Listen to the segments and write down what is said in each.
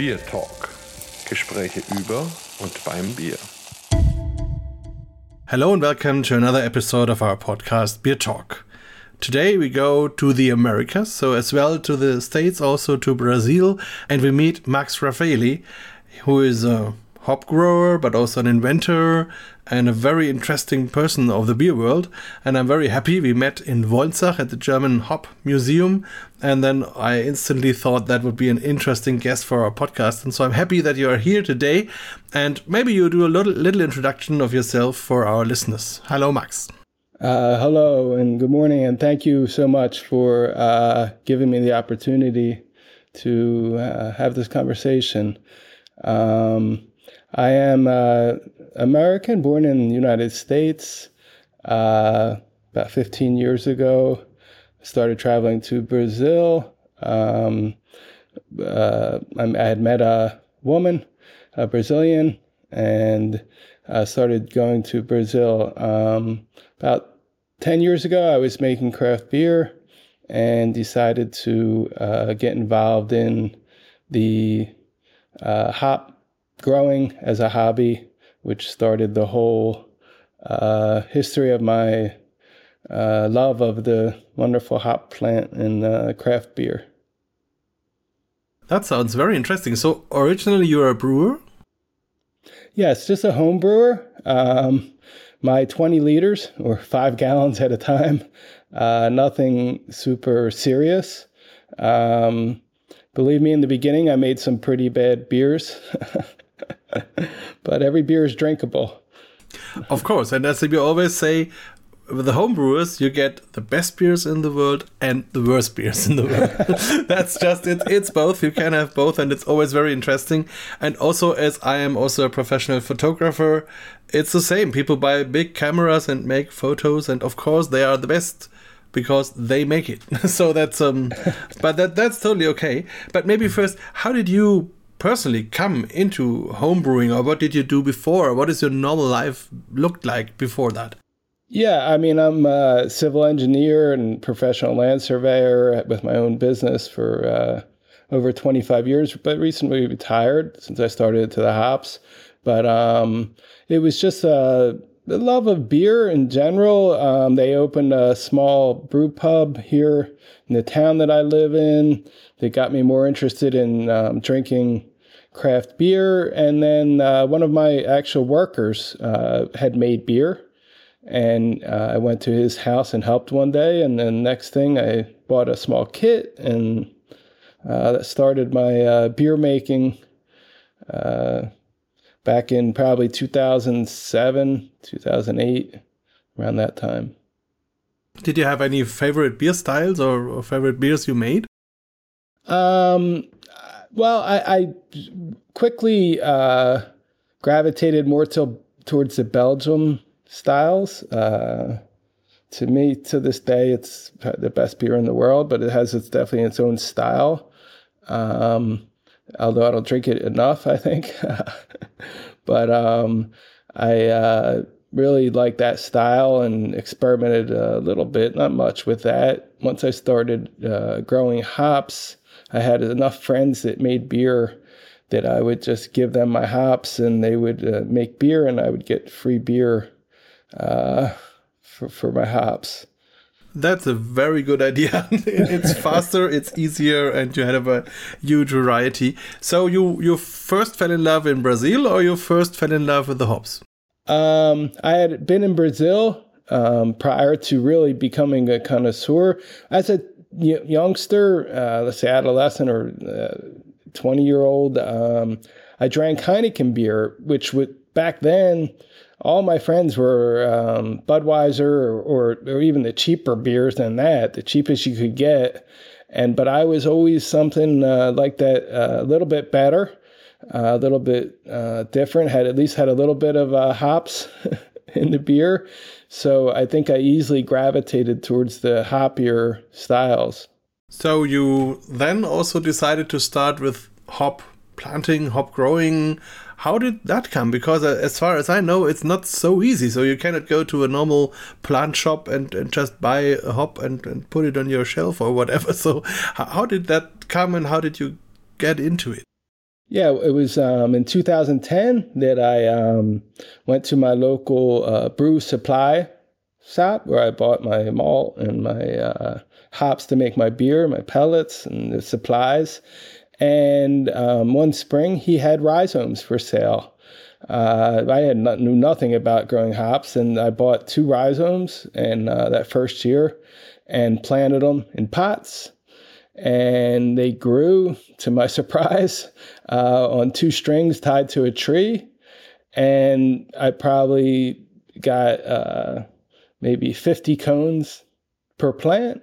Beer Talk. Gespräche über und beim Bier. Hello and welcome to another episode of our podcast Beer Talk. Today we go to the Americas, so as well to the States, also to Brazil, and we meet Max Raffaeli, who is a hop grower, but also an inventor and a very interesting person of the beer world. And I'm very happy we met in Wolnzach at the German Hop Museum. And then I instantly thought that would be an interesting guest for our podcast. And so I'm happy that you are here today. And maybe you do a little, little introduction of yourself for our listeners. Hello, Max. Uh, hello and good morning, and thank you so much for uh, giving me the opportunity to uh, have this conversation. Um, I am uh, American, born in the United States. Uh, about 15 years ago, started traveling to Brazil. Um, uh, I had met a woman, a Brazilian, and I started going to Brazil. Um, about 10 years ago, I was making craft beer and decided to uh, get involved in the uh, hop growing as a hobby, which started the whole uh, history of my uh, love of the wonderful hop plant and uh, craft beer. That sounds very interesting. So, originally, you were a brewer? Yes, just a home brewer. Um, my 20 liters or five gallons at a time, uh, nothing super serious. Um, believe me, in the beginning, I made some pretty bad beers. but every beer is drinkable. Of course, and as we always say, with the homebrewers, you get the best beers in the world and the worst beers in the world. That's just it. It's both. You can have both, and it's always very interesting. And also, as I am also a professional photographer, it's the same. People buy big cameras and make photos, and of course, they are the best because they make it. so that's um, but that that's totally okay. But maybe first, how did you personally come into homebrewing or what did you do before? What is your normal life looked like before that? Yeah, I mean, I'm a civil engineer and professional land surveyor with my own business for uh, over 25 years, but recently retired since I started to the hops. But um, it was just a the love of beer in general. Um, they opened a small brew pub here in the town that I live in. That got me more interested in um, drinking craft beer. And then uh, one of my actual workers uh, had made beer. And uh, I went to his house and helped one day. And then next thing, I bought a small kit and uh, that started my uh, beer making uh, back in probably 2007, 2008, around that time. Did you have any favorite beer styles or, or favorite beers you made? Um, well, I, I quickly uh, gravitated more to, towards the Belgium styles. Uh, to me, to this day, it's the best beer in the world, but it has its definitely its own style. Um, although I don't drink it enough, I think. but um, I uh, really like that style and experimented a little bit, not much with that. Once I started uh, growing hops, I had enough friends that made beer that I would just give them my hops and they would uh, make beer and I would get free beer uh, for, for my hops. That's a very good idea. it's faster, it's easier, and you have a huge variety. So you you first fell in love in Brazil, or you first fell in love with the hops? Um, I had been in Brazil um, prior to really becoming a connoisseur. As a youngster, uh, let's say adolescent or uh, 20 year old, um, I drank Heineken beer, which would back then, all my friends were um, Budweiser or, or, or, even the cheaper beers than that, the cheapest you could get. And but I was always something uh, like that, uh, a little bit better, uh, a little bit uh, different. Had at least had a little bit of uh, hops in the beer, so I think I easily gravitated towards the hoppier styles. So you then also decided to start with hop planting, hop growing. How did that come? Because uh, as far as I know, it's not so easy. So you cannot go to a normal plant shop and, and just buy a hop and, and put it on your shelf or whatever. So how did that come and how did you get into it? Yeah, it was um, in 2010 that I um, went to my local uh, brew supply shop where I bought my malt and my uh, hops to make my beer, my pellets and the supplies. And um, one spring, he had rhizomes for sale. Uh, I had not, knew nothing about growing hops, and I bought two rhizomes and uh, that first year, and planted them in pots and they grew to my surprise uh, on two strings tied to a tree. And i probably got uh, maybe 50 cones per plant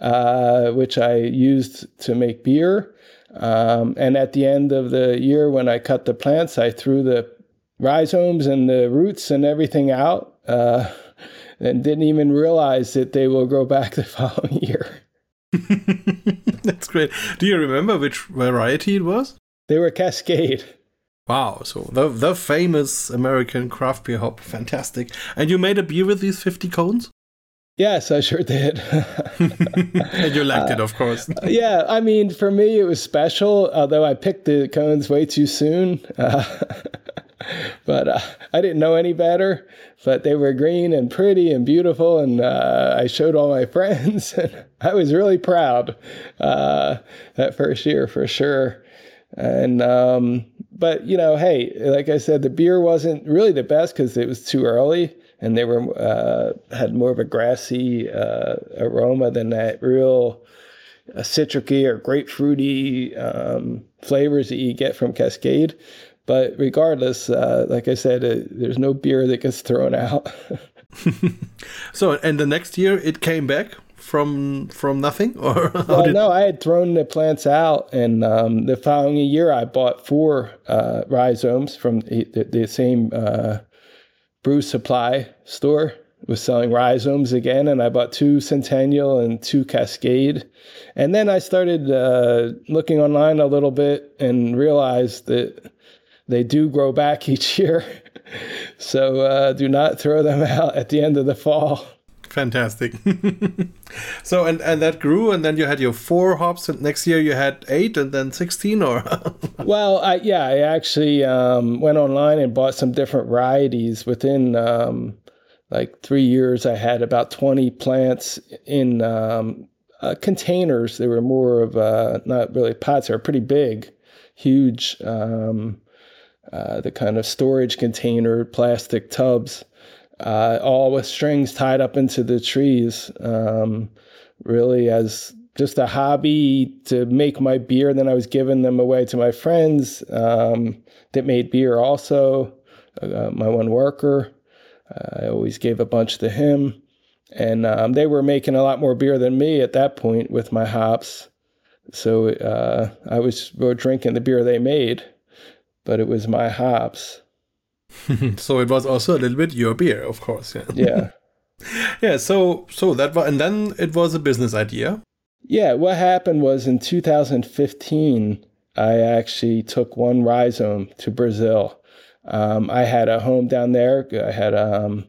uh, which i used to make beer. Um, and at the end of the year when i cut the plants i threw the rhizomes and the roots and everything out uh, and didn't even realize that they will grow back the following year That's great. Do you remember which variety it was? They were Cascade. Wow, so the the famous American craft beer hop, fantastic. And you made a beer with these 50 cones? Yes, I sure did. and you liked uh, it, of course. yeah, I mean, for me, it was special, although I picked the cones way too soon. Uh, but uh, I didn't know any better. But they were green and pretty and beautiful, and uh, I showed all my friends, and I was really proud uh, that first year for sure. And um, but you know, hey, like I said, the beer wasn't really the best because it was too early, and they were uh, had more of a grassy uh, aroma than that real uh, citricy or grapefruity um, flavors that you get from Cascade. But regardless, uh, like I said, uh, there's no beer that gets thrown out. so, and the next year it came back from from nothing, or well, did... no, I had thrown the plants out, and um, the following year I bought four uh, rhizomes from the, the same uh, brew supply store. Was selling rhizomes again, and I bought two Centennial and two Cascade, and then I started uh, looking online a little bit and realized that they do grow back each year. so uh, do not throw them out at the end of the fall. Fantastic. so and and that grew, and then you had your four hops, and next year you had eight, and then sixteen, or? well, I, yeah, I actually um, went online and bought some different varieties. Within um, like three years, I had about twenty plants in um, uh, containers. They were more of uh, not really pots; they were pretty big, huge. Um, uh, the kind of storage container, plastic tubs, uh, all with strings tied up into the trees, um, really as just a hobby to make my beer. Then I was giving them away to my friends um, that made beer also. Uh, my one worker, I always gave a bunch to him. And um, they were making a lot more beer than me at that point with my hops. So uh, I was drinking the beer they made but it was my hops. so it was also a little bit your beer, of course. Yeah. Yeah. yeah. So so that was, and then it was a business idea. Yeah. What happened was in 2015, I actually took one rhizome to Brazil. Um, I had a home down there. I had um,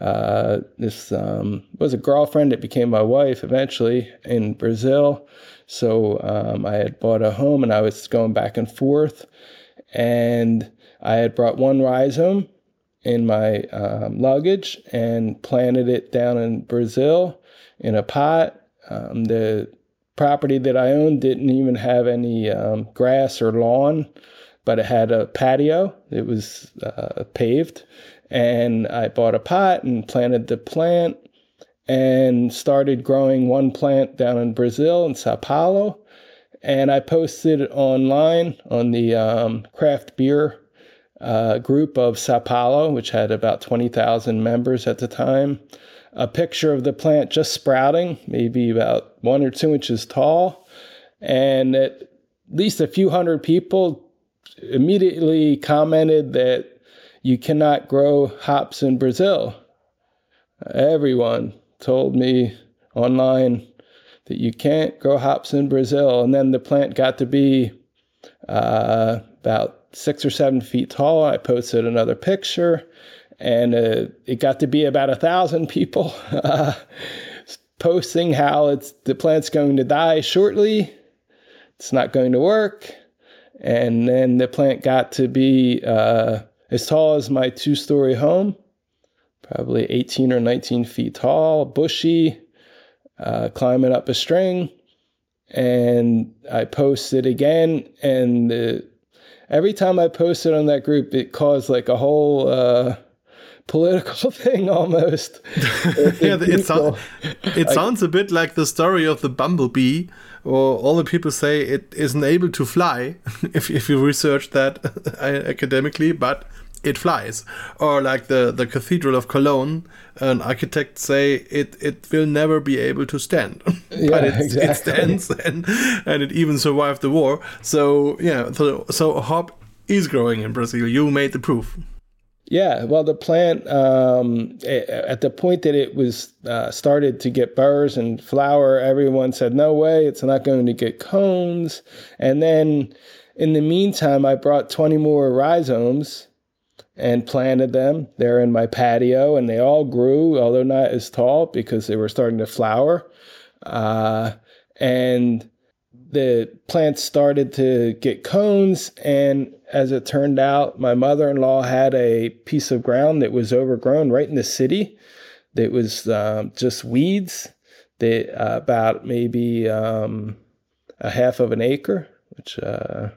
uh, this um, was a girlfriend that became my wife eventually in Brazil. So um, I had bought a home and I was going back and forth and I had brought one rhizome in my um, luggage and planted it down in Brazil in a pot. Um, the property that I owned didn't even have any um, grass or lawn, but it had a patio. It was uh, paved. And I bought a pot and planted the plant and started growing one plant down in Brazil in Sao Paulo and I posted online on the um, craft beer uh, group of Sao Paulo, which had about 20,000 members at the time, a picture of the plant just sprouting, maybe about one or two inches tall. And at least a few hundred people immediately commented that you cannot grow hops in Brazil. Everyone told me online that you can't grow hops in Brazil. And then the plant got to be uh, about six or seven feet tall. I posted another picture, and uh, it got to be about a thousand people posting how it's the plant's going to die shortly. It's not going to work. And then the plant got to be uh, as tall as my two story home, probably 18 or 19 feet tall, bushy, uh, climbing up a string. And I posted it again, and the, every time I posted on that group, it caused like a whole uh, political thing almost. yeah, it, so, it sounds a bit like the story of the bumblebee, or all the people say it isn't able to fly if, if you research that academically, but it flies. Or like the, the Cathedral of Cologne, an architect say it, it will never be able to stand. Yeah, but it, exactly. it stands and, and it even survived the war. So, yeah, so, so hop is growing in Brazil. You made the proof. Yeah, well, the plant um, at the point that it was uh, started to get burrs and flower, everyone said, "No way, it's not going to get cones." And then, in the meantime, I brought twenty more rhizomes and planted them there in my patio, and they all grew, although not as tall because they were starting to flower. Uh, and the plants started to get cones, and as it turned out, my mother in law had a piece of ground that was overgrown right in the city that was um, just weeds, that uh, about maybe um, a half of an acre, which. Uh,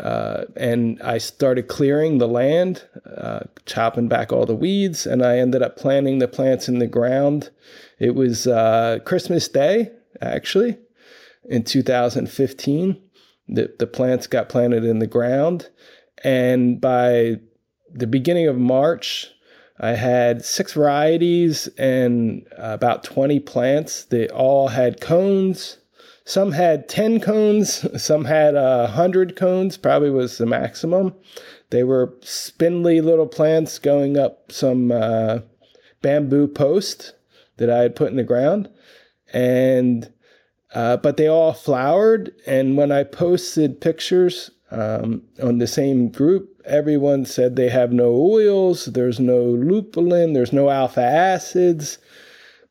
uh, and I started clearing the land, uh, chopping back all the weeds, and I ended up planting the plants in the ground. It was uh, Christmas Day, actually, in 2015. The, the plants got planted in the ground. And by the beginning of March, I had six varieties and about 20 plants. They all had cones. Some had 10 cones, some had uh, 100 cones, probably was the maximum. They were spindly little plants going up some uh, bamboo post that I had put in the ground. And uh, but they all flowered. And when I posted pictures um, on the same group, everyone said they have no oils, there's no lupulin, there's no alpha acids.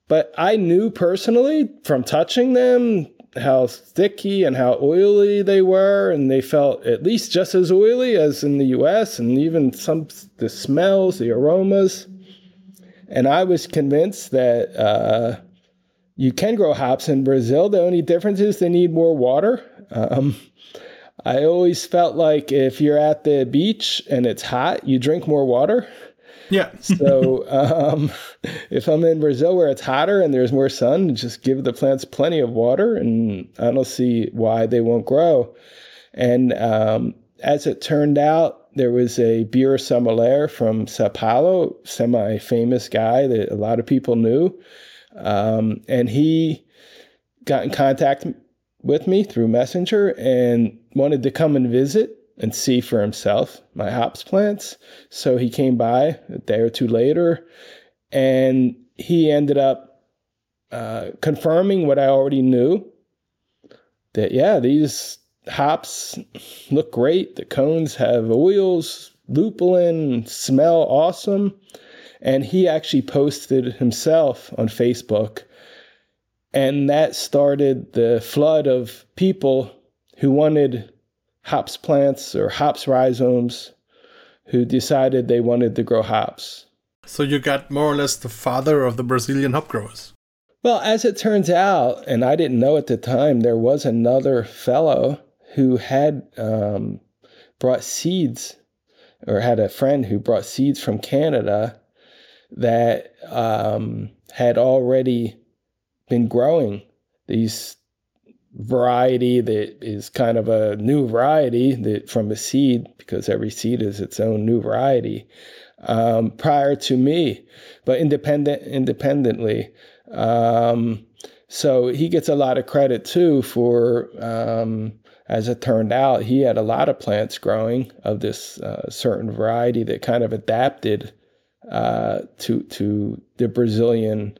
But I knew personally from touching them how sticky and how oily they were, and they felt at least just as oily as in the US, and even some the smells, the aromas. And I was convinced that uh, you can grow hops in Brazil. The only difference is they need more water. Um, I always felt like if you're at the beach and it's hot, you drink more water. Yeah. so um, if I'm in Brazil where it's hotter and there's more sun, just give the plants plenty of water, and I don't see why they won't grow. And um, as it turned out, there was a beer sommelier from Sao Paulo, semi famous guy that a lot of people knew um, and he got in contact with me through Messenger and wanted to come and visit and see for himself my hops plants. So he came by a day or two later and he ended up uh, confirming what I already knew that, yeah, these hops look great. The cones have oils, lupulin, smell awesome. And he actually posted himself on Facebook. And that started the flood of people who wanted hops plants or hops rhizomes who decided they wanted to grow hops. So you got more or less the father of the Brazilian hop growers. Well, as it turns out, and I didn't know at the time, there was another fellow who had um, brought seeds or had a friend who brought seeds from Canada that um, had already been growing these variety that is kind of a new variety that from a seed because every seed is its own new variety um, prior to me but independent independently um, so he gets a lot of credit too for um, as it turned out he had a lot of plants growing of this uh, certain variety that kind of adapted uh, to to the Brazilian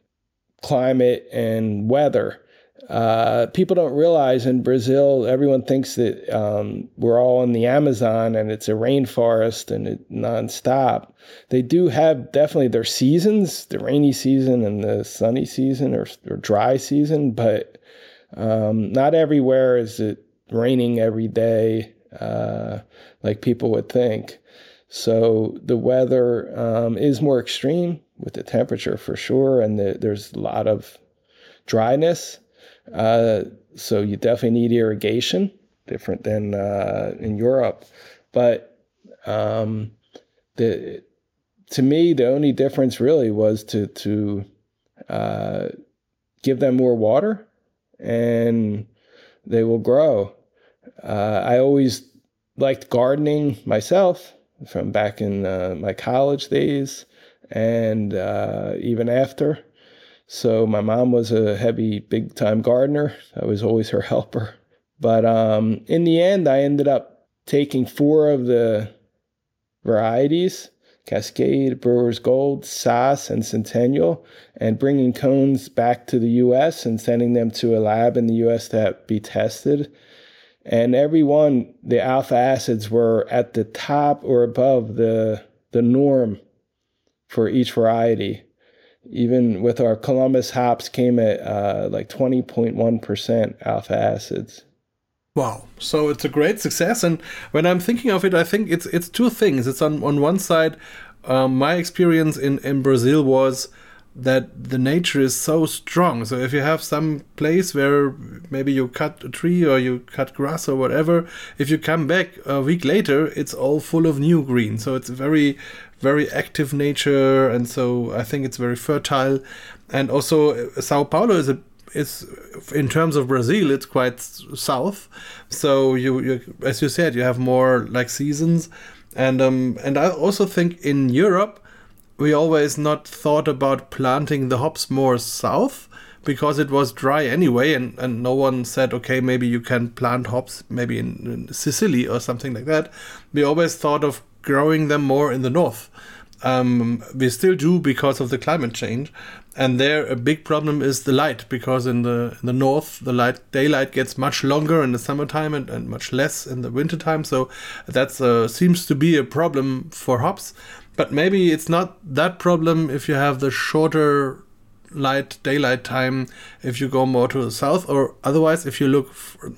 climate and weather. Uh, people don't realize in Brazil, everyone thinks that um, we're all in the Amazon and it's a rainforest and it nonstop. They do have definitely their seasons, the rainy season and the sunny season or, or dry season, but um, not everywhere is it raining every day. uh, like people would think. So the weather um, is more extreme with the temperature for sure, and the, there's a lot of dryness. Uh, so you definitely need irrigation, different than uh, in Europe. But um, the to me, the only difference really was to to uh, give them more water, and they will grow. Uh, I always liked gardening myself from back in uh, my college days and uh, even after. So my mom was a heavy, big time gardener. I was always her helper. But um, in the end, I ended up taking four of the varieties Cascade, Brewer's Gold, Saaz, and Centennial, and bringing cones back to the US and sending them to a lab in the US to be tested. And every one, the alpha acids were at the top or above the, the norm for each variety. Even with our Columbus hops, came at uh, like 20.1% alpha acids. Wow. So it's a great success. And when I'm thinking of it, I think it's it's two things. It's on, on one side, um, my experience in, in Brazil was that the nature is so strong. So if you have some place where maybe you cut a tree or you cut grass or whatever, if you come back a week later, it's all full of new green. So it's very, very active nature, and so I think it's very fertile. And also, uh, Sao Paulo is a is in terms of Brazil, it's quite south. So you, you as you said, you have more like seasons, and um and I also think in Europe we always not thought about planting the hops more south because it was dry anyway and, and no one said okay maybe you can plant hops maybe in, in sicily or something like that we always thought of growing them more in the north. Um, we still do because of the climate change. And there a big problem is the light because in the in the north the light daylight gets much longer in the summertime and, and much less in the wintertime. So that uh, seems to be a problem for hops. But maybe it's not that problem if you have the shorter light daylight time if you go more to the south or otherwise if you look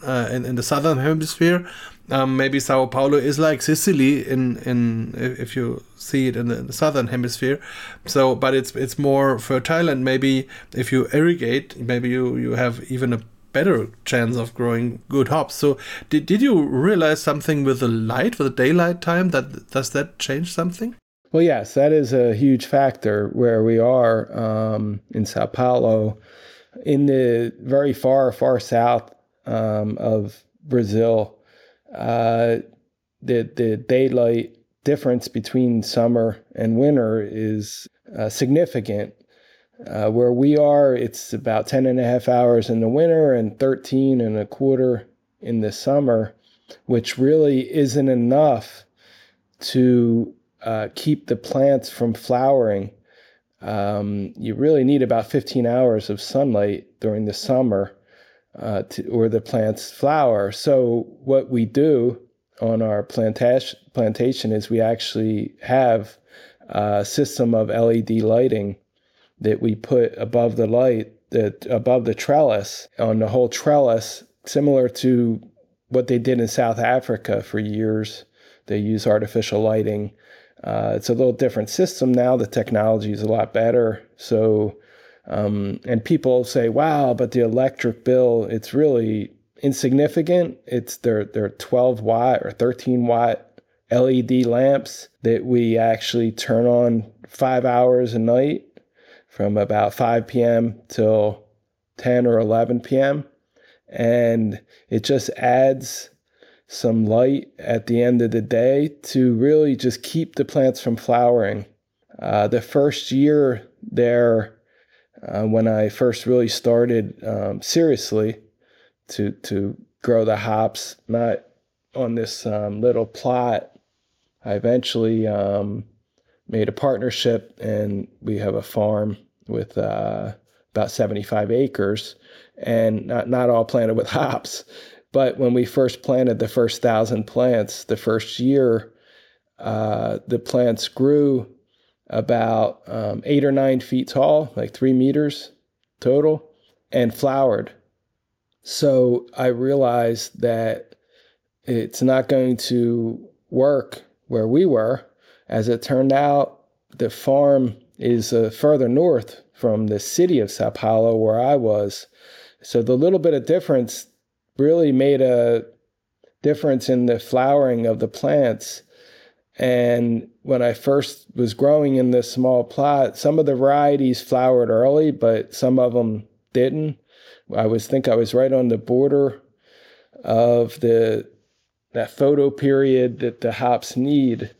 uh, in, in the southern hemisphere um, maybe Sao Paulo is like Sicily in in if you see it in the, southern hemisphere. So, but it's it's more fertile, and maybe if you irrigate, maybe you you have even a better chance of growing good hops. So, did did you realize something with the light, with the daylight time? That does that change something? Well, yes, that is a huge factor where we are um, in Sao Paulo, in the very far far south um, of Brazil uh, the the daylight difference between summer and winter is uh, significant. Uh, where we are, it's about 10 and a half hours in the winter and 13 and a quarter in the summer, which really isn't enough to uh, keep the plants from flowering. Um, you really need about 15 hours of sunlight during the summer uh, to, or the plants flower. So what we do on our plantation plantation is we actually have a system of LED lighting that we put above the light that above the trellis on the whole trellis, similar to what they did in South Africa for years. They use artificial lighting. Uh, it's a little different system now. The technology is a lot better. So um, and people say, "Wow, but the electric bill, it's really insignificant. It's their their 12 watt or 13 watt LED lamps that we actually turn on five hours a night from about 5 p.m. till 10 or 11 p.m. And it just adds some light at the end of the day to really just keep the plants from flowering. Uh, the first year there, uh, when I first really started um, seriously to to grow the hops, not on this um, little plot. I eventually um, made a partnership, and we have a farm with uh, about 75 acres, and not not all planted with hops. But when we first planted the first thousand plants, the first year, uh, the plants grew about um, eight or nine feet tall, like three meters total, and flowered. So I realized that it's not going to work where we were. As it turned out, the farm is uh, further north from the city of Sao Paulo where I was. So the little bit of difference really made a difference in the flowering of the plants. And when I first was growing in this small plot, some of the varieties flowered early, but some of them didn't. I was think I was right on the border of the that photo period that the hops need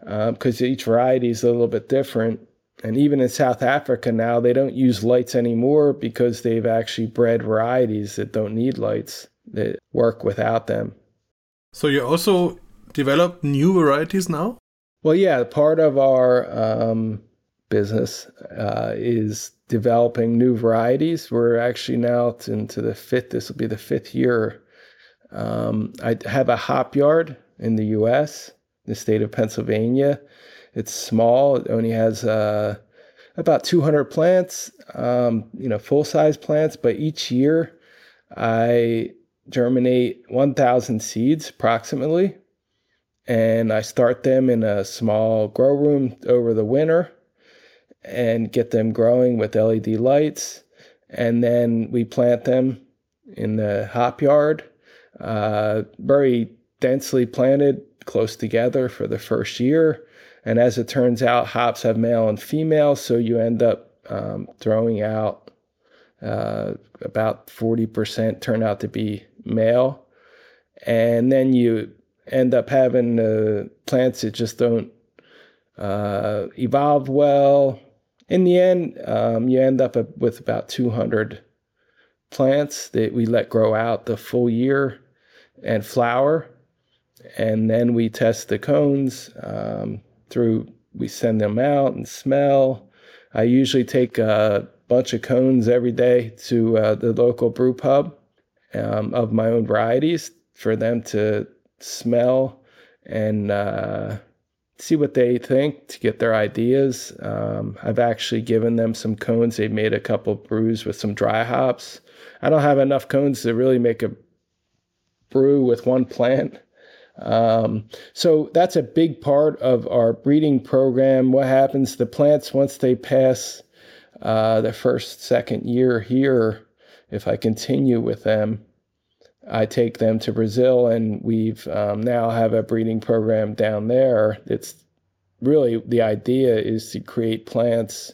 because um, each variety is a little bit different. And even in South Africa now, they don't use lights anymore because they've actually bred varieties that don't need lights that work without them. So you're also develop new varieties now? Well, yeah, part of our um, business uh, is developing new varieties. We're actually now into the fifth, this will be the fifth year. Um, I have a hop yard in the US, the state of Pennsylvania. It's small, it only has uh, about 200 plants, um, you know, full size plants, but each year I germinate 1,000 seeds approximately. And I start them in a small grow room over the winter and get them growing with LED lights. And then we plant them in the hop yard, uh, very densely planted close together for the first year. And as it turns out, hops have male and female, so you end up um, throwing out uh, about 40% turn out to be male. And then you end up having uh, plants that just don't uh, evolve well in the end, um, you end up with about 200 plants that we let grow out the full year and flower. And then we test the cones um, through, we send them out and smell. I usually take a bunch of cones every day to uh, the local brew pub um, of my own varieties for them to smell and uh, see what they think to get their ideas. Um, I've actually given them some cones. They made a couple brews with some dry hops. I don't have enough cones to really make a brew with one plant. Um, so that's a big part of our breeding program. What happens? The plants, once they pass uh, the first, second year here, if I continue with them, I take them to Brazil, and we've um, now have a breeding program down there. It's really the idea is to create plants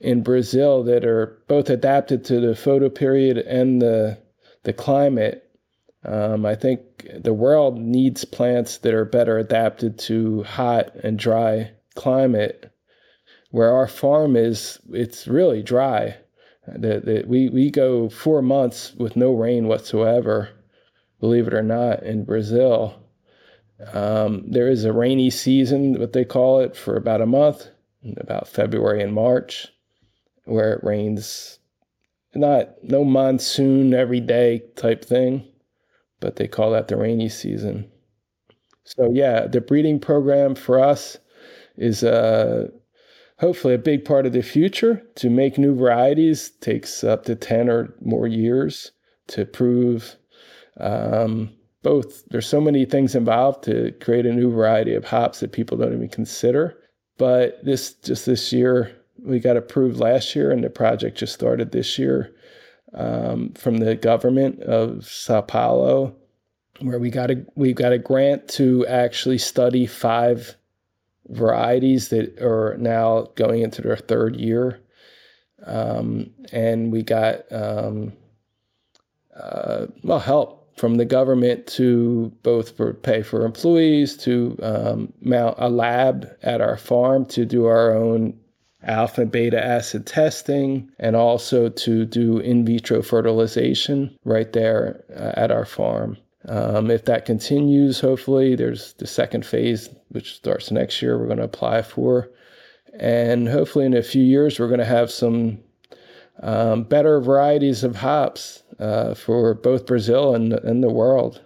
in Brazil that are both adapted to the photo period and the the climate. Um, I think the world needs plants that are better adapted to hot and dry climate. Where our farm is, it's really dry. That, we, we go four months with no rain whatsoever, believe it or not, in Brazil. Um, there is a rainy season, what they call it, for about a month, about February and March, where it rains. Not no monsoon every day type thing, but they call that the rainy season. So yeah, the breeding program for us is uh, hopefully a big part of the future. To make new varieties takes up to 10 or more years to prove um, both. There's so many things involved to create a new variety of hops that people don't even consider. But this just this year, we got approved last year, and the project just started this year um, from the government of Sao Paulo, where we got a we got a grant to actually study five varieties that are now going into their third year. Um, and we got um, uh, well help from the government to both for pay for employees to um, mount a lab at our farm to do our own alpha and beta acid testing and also to do in vitro fertilization right there uh, at our farm. Um, if that continues, hopefully, there's the second phase, which starts next year, we're going to apply for. And hopefully, in a few years, we're going to have some um, better varieties of hops uh, for both Brazil and, and the world.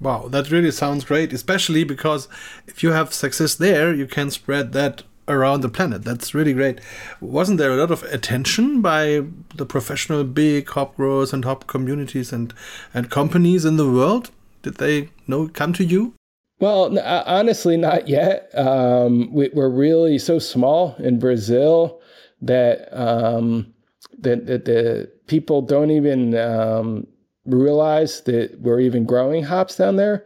Wow, that really sounds great, especially because if you have success there, you can spread that around the planet. That's really great. Wasn't there a lot of attention by the professional big hop growers and hop communities and, and companies in the world Did they know come to you? Well, uh, honestly, not yet. Um, we, are really so small in Brazil that um, that, that the people don't even um, realize that we're even growing hops down there.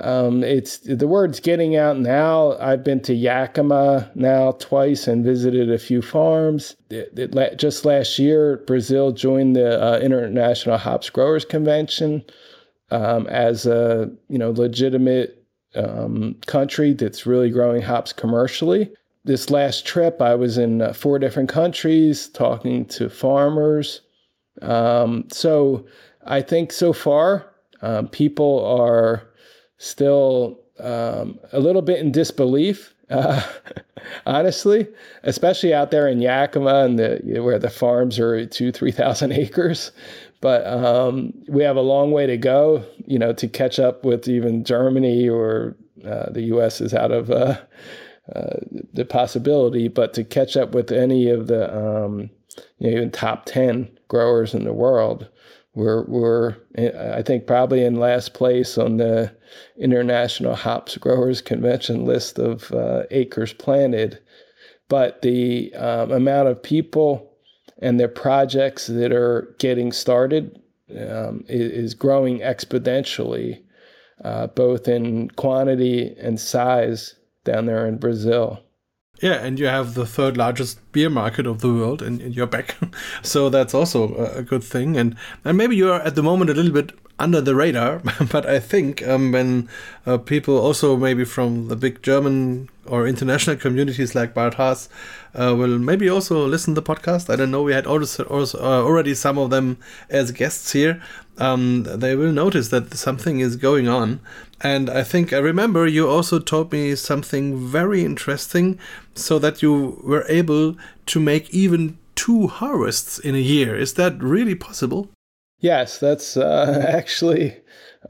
Um, it's the word's getting out now. I've been to Yakima now twice and visited a few farms. It, it, just last year, Brazil joined the uh, International Hops Growers Convention um, as a you know legitimate um, country that's really growing hops commercially. This last trip, I was in uh, four different countries talking to farmers. Um, so I think so far, um, people are still um, a little bit in disbelief, uh, honestly, especially out there in Yakima and the where the farms are two, three thousand acres. But um, we have a long way to go, you know, to catch up with even Germany or uh, the U.S. is out of uh, uh, the possibility, but to catch up with any of the um, you know, even top ten growers in the world. We're, we're, I think, probably in last place on the International Hops Growers Convention list of uh, acres planted. But the um, amount of people and their projects that are getting started um, is, growing exponentially, uh, both in quantity and size down there in Brazil. Yeah, and you have the third largest beer market of the world in, in your back. so that's also a, a, good thing. And, and maybe you're at the moment a little bit under the radar, but I think um, when uh, people also maybe from the big German or international communities like BarthHaas uh, will maybe also listen to the podcast. I don't know. We had uh, already some of them as guests here. Um, they will notice that something is going on. And I think I remember you also told me something very interesting so that you were able to make even two harvests in a year. Is that really possible? Yes, that's uh, actually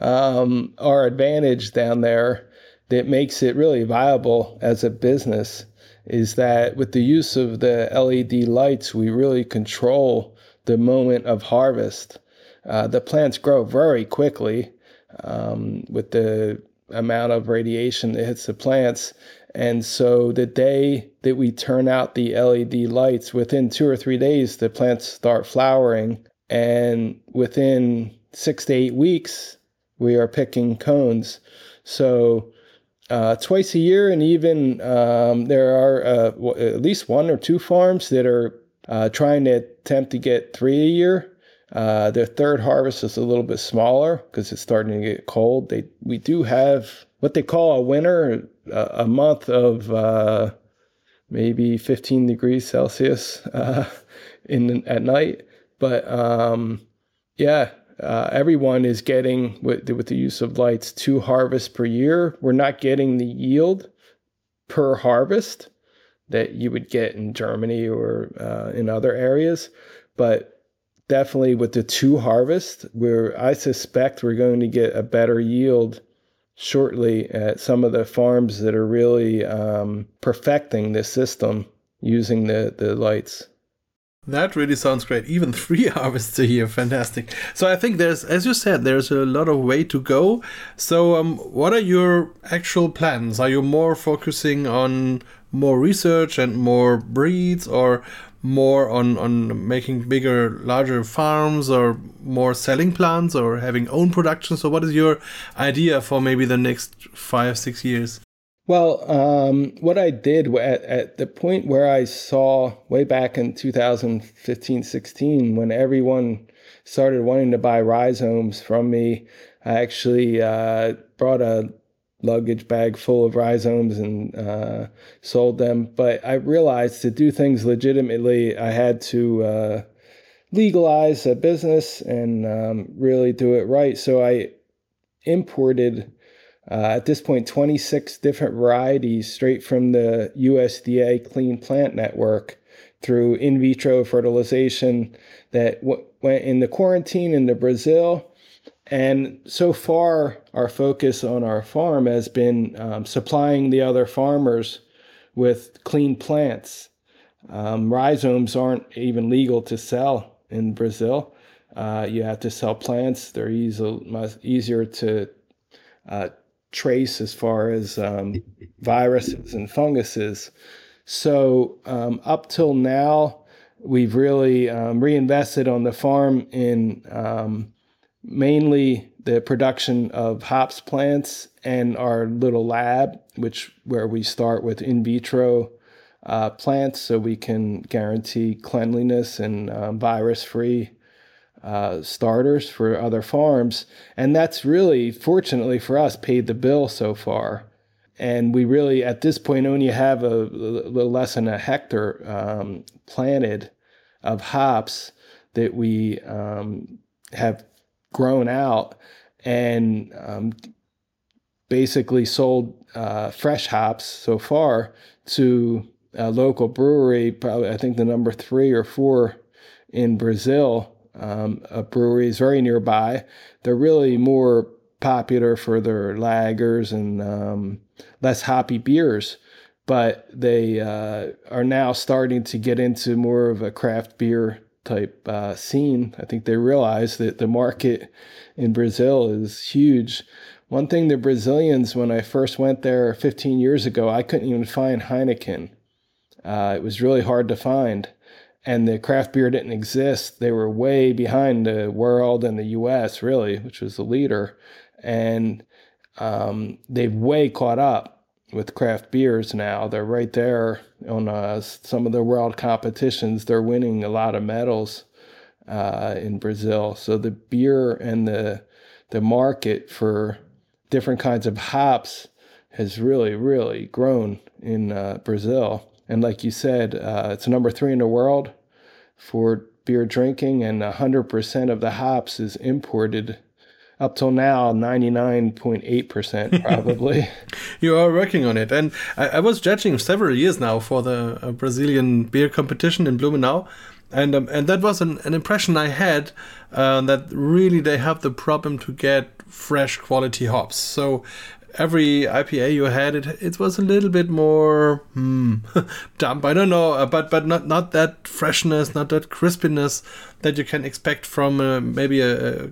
um, our advantage down there that makes it really viable as a business is that with the use of the LED lights, we really control the moment of harvest. Uh, the plants grow very quickly um, with the amount of radiation that hits the plants. And so the day that we turn out the LED lights, within two or three days, the plants start flowering. And within six to eight weeks, we are picking cones. So uh, twice a year, and even um, there are uh, at least one or two farms that are uh, trying to attempt to get three a year. Uh, their third harvest is a little bit smaller because it's starting to get cold. They we do have what they call a winter, a, a month of uh, maybe 15 degrees Celsius uh, in at night. But um, yeah, uh, everyone is getting with, with the use of lights two harvests per year. We're not getting the yield per harvest that you would get in Germany or uh, in other areas, but definitely with the two harvests, where I suspect we're going to get a better yield shortly at some of the farms that are really um, perfecting this system using the, the lights. That really sounds great. Even three harvests a year, fantastic. So I think there's, as you said, there's a lot of way to go. So, um, what are your actual plans? Are you more focusing on more research and more breeds, or more on on making bigger larger farms or more selling plants or having own production so what is your idea for maybe the next five six years well um, what i did at, at the point where i saw way back in 2015 16 when everyone started wanting to buy rhizomes from me i actually uh, brought a luggage bag full of rhizomes and uh, sold them. But I realized to do things legitimately, I had to uh, legalize a business and um, really do it right. So I imported. Uh, at this point, 26 different varieties straight from the USDA Clean Plant Network through in vitro fertilization that w- went in the quarantine into Brazil and so far, our focus on our farm has been um, supplying the other farmers with clean plants. Um, rhizomes aren't even legal to sell in Brazil. Uh, you have to sell plants. They're easy, easier to uh, trace as far as um, viruses and funguses. So um, up till now, we've really um, reinvested on the farm in um, mainly the production of hops plants and our little lab, which where we start with in vitro uh, plants, so we can guarantee cleanliness and um, virus-free uh, starters for other farms. And that's really, fortunately for us, paid the bill so far. And we really, at this point, only have a, a little less than a hectare um, planted of hops that we um, have grown out and um, basically sold uh, fresh hops so far to a local brewery, probably I think the number three or four in Brazil. Um, is very nearby. They're really more popular for their lagers and um, less hoppy beers, but they uh, are now starting to get into more of a craft beer type uh, scene. I think they realize that the market in Brazil is huge. One thing the Brazilians, when I first went there 15 years ago, I couldn't even find Heineken. Uh, it was really hard to find. And the craft beer didn't exist. They were way behind the world and the US, really, which was the leader. And um, they've way caught up with craft beers now. They're right there on uh, some of the world competitions. They're winning a lot of medals uh, in Brazil. So the beer and the the market for different kinds of hops has really, really grown in uh, Brazil. And like you said, uh, it's number three in the world for beer drinking, and 100% of the hops is imported up till now 99.8% probably. You are working on it. And I, I, was judging several years now for the uh, brazilian beer competition in blumenau. And um, and that was an, an impression i had uh, that really they have the problem to get fresh quality hops. So every IPA you had, it it was a little bit more hmm, dump. I don't know, uh, but but not not that freshness, not that crispiness that you can expect from uh, maybe a, a,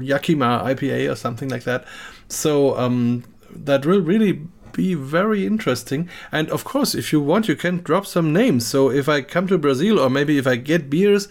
Yakima IPA or something like that. So um, that will really be very interesting. And of course, if you want, you can drop some names. So if I come to Brazil, or maybe if I get beers,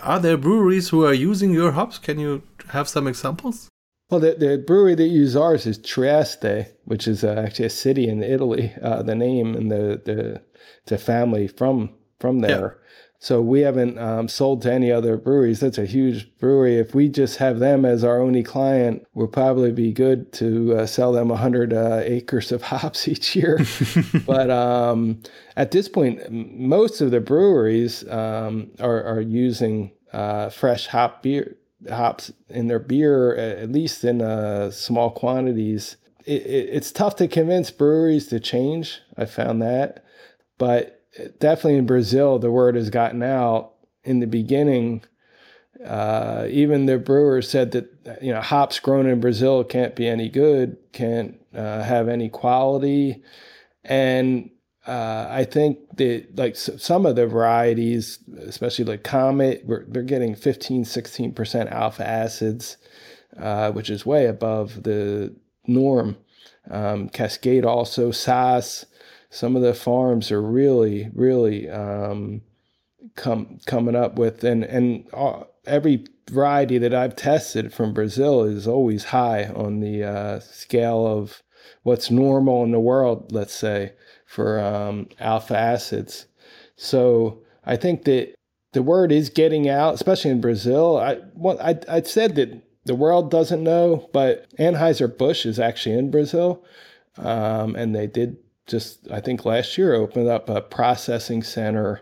are there breweries who are using your hops? Can you have some examples? Well, the, the brewery that uses ours is Trieste, which is uh, actually a city in Italy. Uh, the name and the, the it's a family from from there. Yeah. So we haven't um, sold to any other breweries. That's a huge brewery. If we just have them as our only client, we'll probably be good to uh, sell them 100 uh, acres of hops each year. but um, at this point, most of the breweries um, are, are using uh, fresh hop beer hops in their beer, at least in uh, small quantities. It, it, it's tough to convince breweries to change. I found that, but definitely in Brazil, the word has gotten out. In the beginning, uh, even the brewers said that you know hops grown in Brazil can't be any good, can't uh, have any quality, and uh, I think that like some of the varieties, especially like Comet, they're getting 15, 16% alpha acids, uh, which is way above the norm. Um, Cascade also, Saaz, some of the farms are really, really um, come coming up with, and, and uh, every variety that I've tested from Brazil is always high on the uh, scale of what's normal in the world, let's say for um, alpha acids. So I think that the word is getting out, especially in Brazil. I well, I I said that the world doesn't know, but Anheuser Busch is actually in Brazil, um, and they did just I think last year opened up a processing center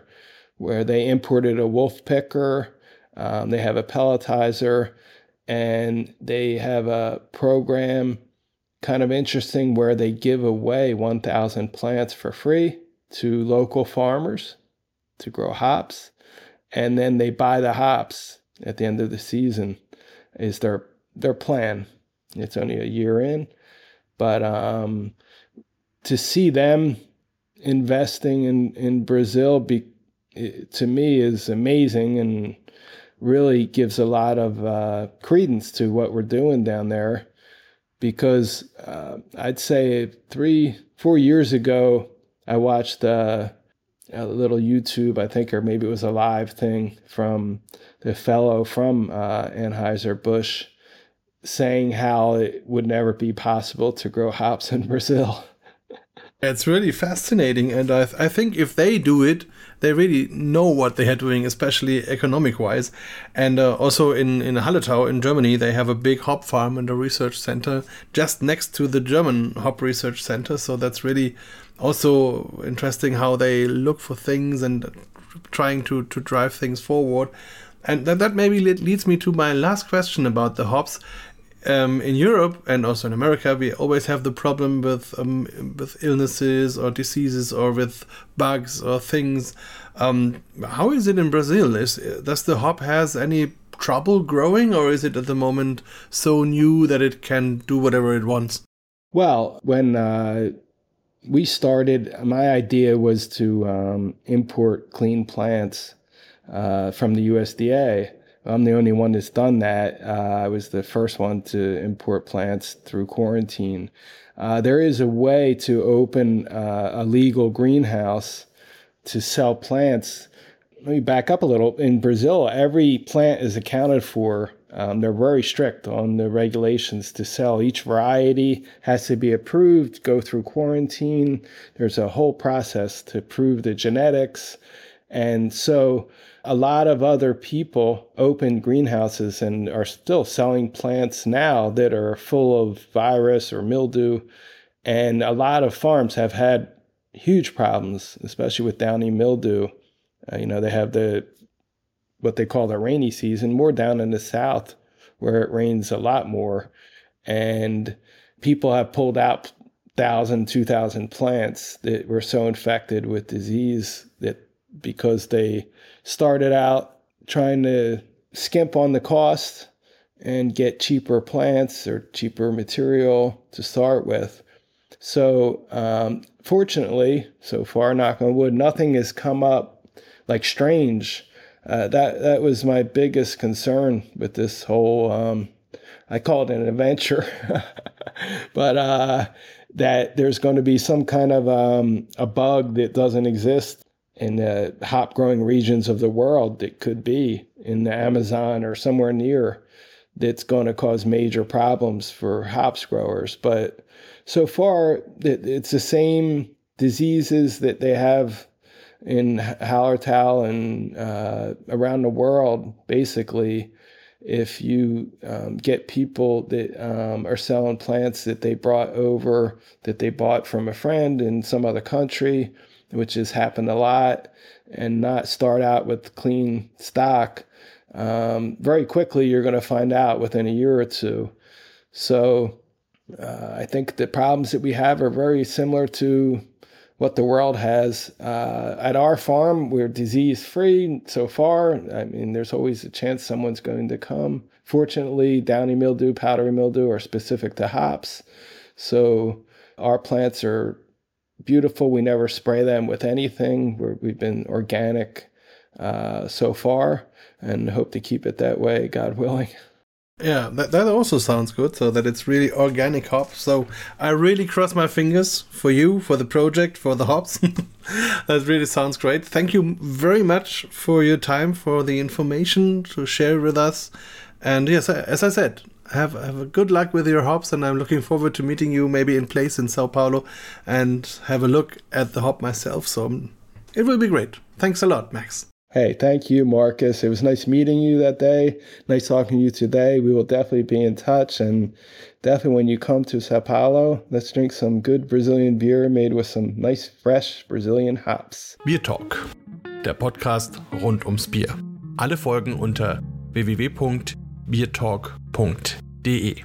where they imported a wolf picker. Um, they have a pelletizer, and they have a program kind of interesting where they give away 1,000 plants for free to local farmers to grow hops. And then they buy the hops at the end of the season is their their plan. It's only a year in, but um, to see them investing in in Brazil be, to me is amazing and really gives a lot of uh, credence to what we're doing down there because uh, I'd say three, four years ago, I watched uh, a little YouTube, I think, or maybe it was a live thing from the fellow from uh, Anheuser-Busch saying how it would never be possible to grow hops in Brazil. It's really fascinating, and I, th- I think if they do it, they really know what they are doing, especially economic wise. And uh, also in in Hallertau in Germany, they have a big hop farm and a research center just next to the German hop research center. So that's really also interesting how they look for things and trying to to drive things forward. And that, that maybe leads me to my last question about the hops um, in Europe and also in America, we always have the problem with um, with illnesses or diseases or with bugs or things. Um, how is it in Brazil? Is does the hop has any trouble growing, or is it at the moment so new that it can do whatever it wants? Well, when uh, we started, my idea was to um, import clean plants uh, from the USDA I'm the only one that's done that. Uh, I was the first one to import plants through quarantine. Uh, there is a way to open uh, a legal greenhouse to sell plants. Let me back up a little. In Brazil, every plant is accounted for. Um, they're very strict on the regulations to sell. Each variety has to be approved, go through quarantine. There's a whole process to prove the genetics. And so a lot of other people open greenhouses and are still selling plants now that are full of virus or mildew. And a lot of farms have had huge problems, especially with downy mildew. Uh, you know, they have the what they call the rainy season, more down in the south where it rains a lot more. And people have pulled out thousand, two thousand plants that were so infected with disease that because they started out trying to skimp on the cost and get cheaper plants or cheaper material to start with. So, um, fortunately, so far, knock on wood, nothing has come up like strange. Uh, that that was my biggest concern with this whole. Um, I call it an adventure, but uh, that there's going to be some kind of um, a bug that doesn't exist in the hop growing regions of the world that could be in the Amazon or somewhere near that's going to cause major problems for hops growers. But so far, it's the same diseases that they have in Hallertau and uh, around the world, basically. If you um, get people that um, are selling plants that they brought over, that they bought from a friend in some other country, which has happened a lot, and not start out with clean stock, um, very quickly you're going to find out within a year or two. So uh, I think the problems that we have are very similar to what the world has. Uh, at our farm, we're disease free so far. I mean, there's always a chance someone's going to come. Fortunately, downy mildew, powdery mildew are specific to hops. So our plants are beautiful. We never spray them with anything. we have been organic uh, so far and hope to keep it that way, God willing. Yeah, that, that also sounds good. So that it's really organic hops. So I really cross my fingers for you, for the project, for the hops. that really sounds great. Thank you very much for your time, for the information to share with us. And yes, as I said, have have a good luck with your hops, and I'm looking forward to meeting you maybe in place in Sao Paulo and have a look at the hop myself. So um, it will be great. Thanks a lot, Max. Hey, thank you, Markus. It was nice meeting you that day. Nice talking to you today. We will definitely be in touch. And definitely when you come to Sao Paulo, let's drink some good Brazilian beer made with some nice, fresh Brazilian hops. BierTalk, der Podcast rund ums Bier. Alle Folgen unter biertalk.de.